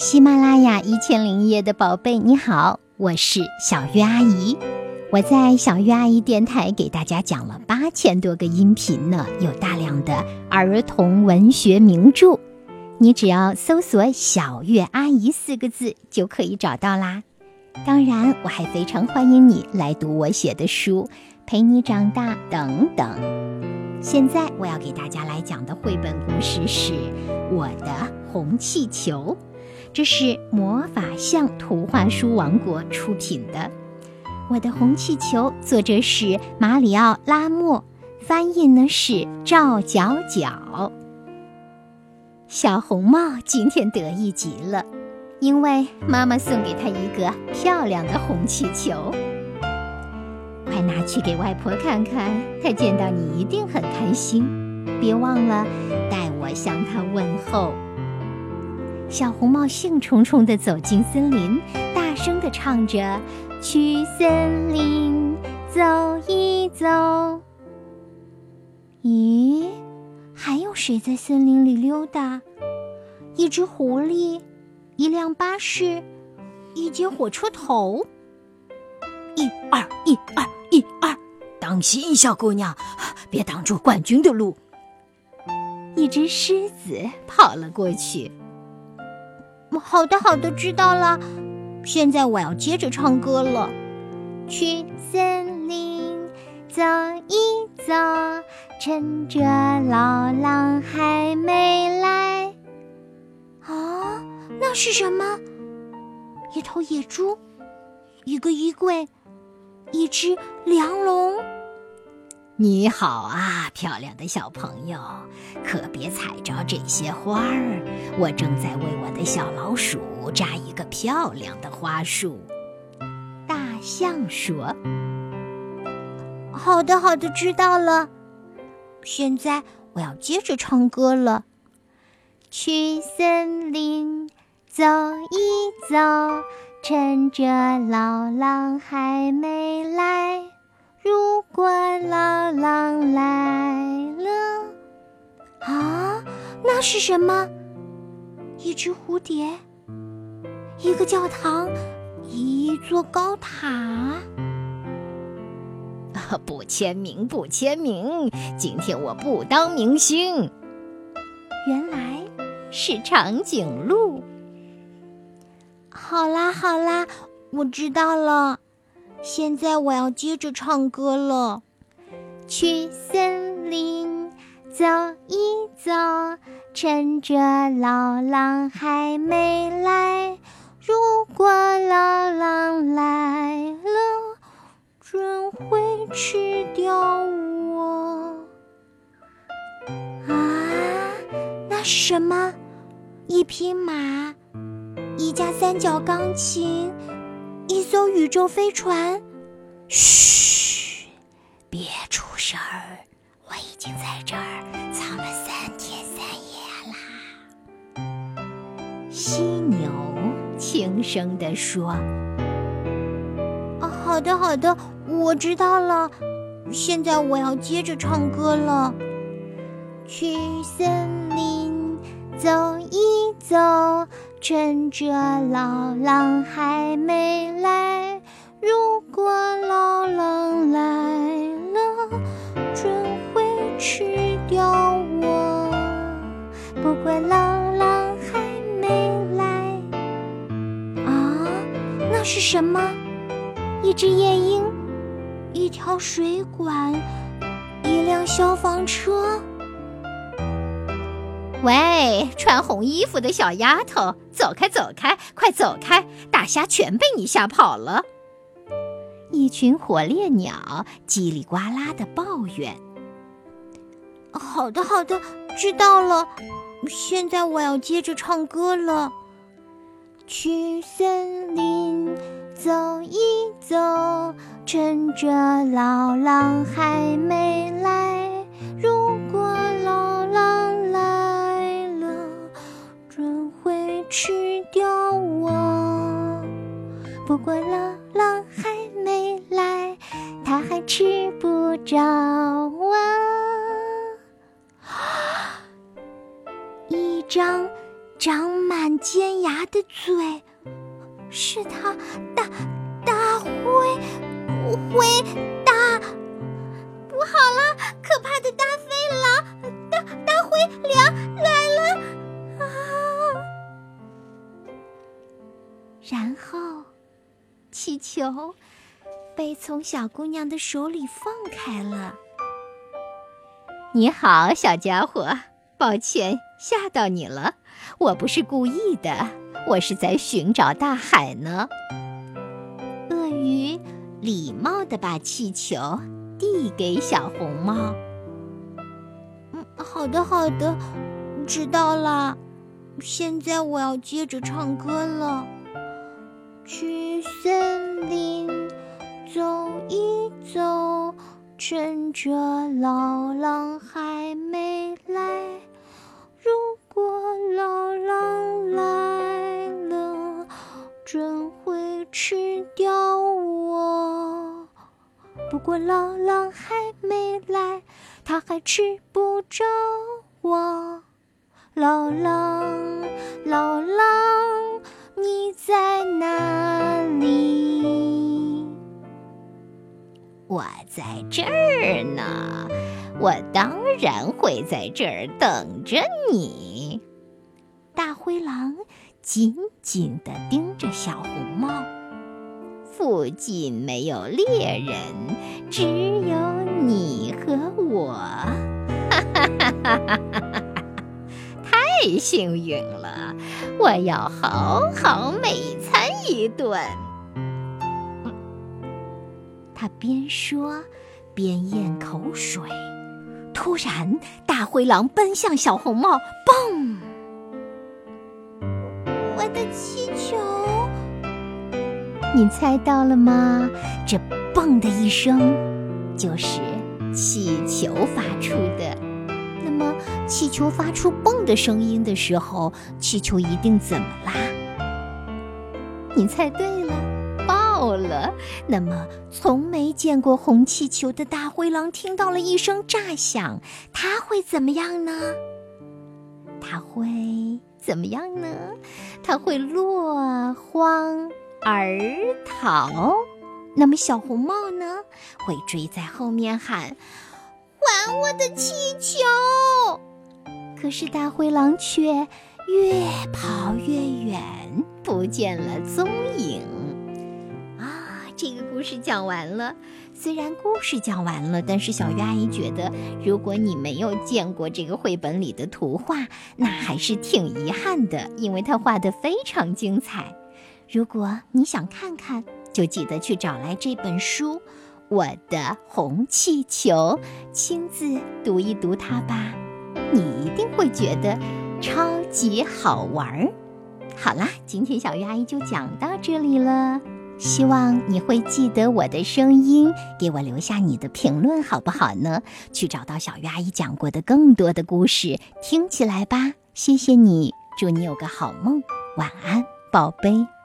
喜马拉雅一千零一夜的宝贝，你好，我是小月阿姨。我在小月阿姨电台给大家讲了八千多个音频呢，有大量的儿童文学名著，你只要搜索“小月阿姨”四个字就可以找到啦。当然，我还非常欢迎你来读我写的书，陪你长大等等。现在我要给大家来讲的绘本故事是《我的红气球》。这是魔法象图画书王国出品的《我的红气球》，作者是马里奥·拉莫，翻译呢是赵角角。小红帽今天得意极了，因为妈妈送给她一个漂亮的红气球。快拿去给外婆看看，她见到你一定很开心。别忘了带我向她问候。小红帽兴冲冲地走进森林，大声地唱着：“去森林走一走。”咦，还有谁在森林里溜达？一只狐狸，一辆巴士，一节火车头。一二一二一二，当心，小姑娘，别挡住冠军的路。一只狮子跑了过去。好的，好的，知道了。现在我要接着唱歌了。去森林走一走，趁着老狼还没来。啊，那是什么？一头野猪，一个衣柜，一只梁龙。你好啊，漂亮的小朋友，可别踩着这些花儿。我正在为我的小老鼠扎一个漂亮的花束。大象说：“好的，好的，知道了。现在我要接着唱歌了。去森林走一走，趁着老狼还没来。”如果老狼来了，啊，那是什么？一只蝴蝶，一个教堂，一座高塔。啊，不签名，不签名！今天我不当明星。原来是长颈鹿。好啦，好啦，我知道了。现在我要接着唱歌了。去森林走一走，趁着老狼还没来。如果老狼来了，准会吃掉我。啊，那是什么？一匹马，一架三角钢琴。一艘宇宙飞船，嘘，别出声儿，我已经在这儿藏了三天三夜啦。犀牛轻声地说：“啊，好的，好的，我知道了。现在我要接着唱歌了。去森林走一走。”趁着老狼还没来，如果老狼来了，准会吃掉我。不过老狼还没来。啊，那是什么？一只夜莺，一条水管，一辆消防车。喂，穿红衣服的小丫头，走开，走开，快走开！大虾全被你吓跑了。一群火烈鸟叽里呱啦的抱怨。好的，好的，知道了。现在我要接着唱歌了。去森林走一走，趁着老狼还没张长满尖牙的嘴，是他，大大灰灰大，不好了，可怕的大灰狼，大大灰狼来了啊！然后，气球被从小姑娘的手里放开了。你好，小家伙，抱歉吓到你了。我不是故意的，我是在寻找大海呢。鳄鱼礼貌地把气球递给小红帽。嗯，好的，好的，知道了。现在我要接着唱歌了。去森林走一走。趁着老狼还没来，果老狼来了，准会吃掉我。不过老狼还没来，他还吃不着我。老狼，老狼，你在哪里？我在这儿呢，我当然会在这儿等着你。紧紧地盯着小红帽，附近没有猎人，只有你和我。哈哈哈哈哈哈！太幸运了，我要好好美餐一顿。他边说，边咽口水。突然，大灰狼奔向小红帽，嘣！你猜到了吗？这“嘣”的一声，就是气球发出的。那么，气球发出“嘣”的声音的时候，气球一定怎么啦？你猜对了。爆了！那么，从没见过红气球的大灰狼听到了一声炸响，它会怎么样呢？它会怎么样呢？它会落荒而逃。那么，小红帽呢？会追在后面喊：“还我的气球！”可是，大灰狼却越跑越远，不见了踪影。啊这个故事讲完了，虽然故事讲完了，但是小鱼阿姨觉得，如果你没有见过这个绘本里的图画，那还是挺遗憾的，因为它画的非常精彩。如果你想看看，就记得去找来这本书《我的红气球》，亲自读一读它吧，你一定会觉得超级好玩儿。好啦，今天小鱼阿姨就讲到这里了。希望你会记得我的声音，给我留下你的评论，好不好呢？去找到小鱼阿姨讲过的更多的故事，听起来吧。谢谢你，祝你有个好梦，晚安，宝贝。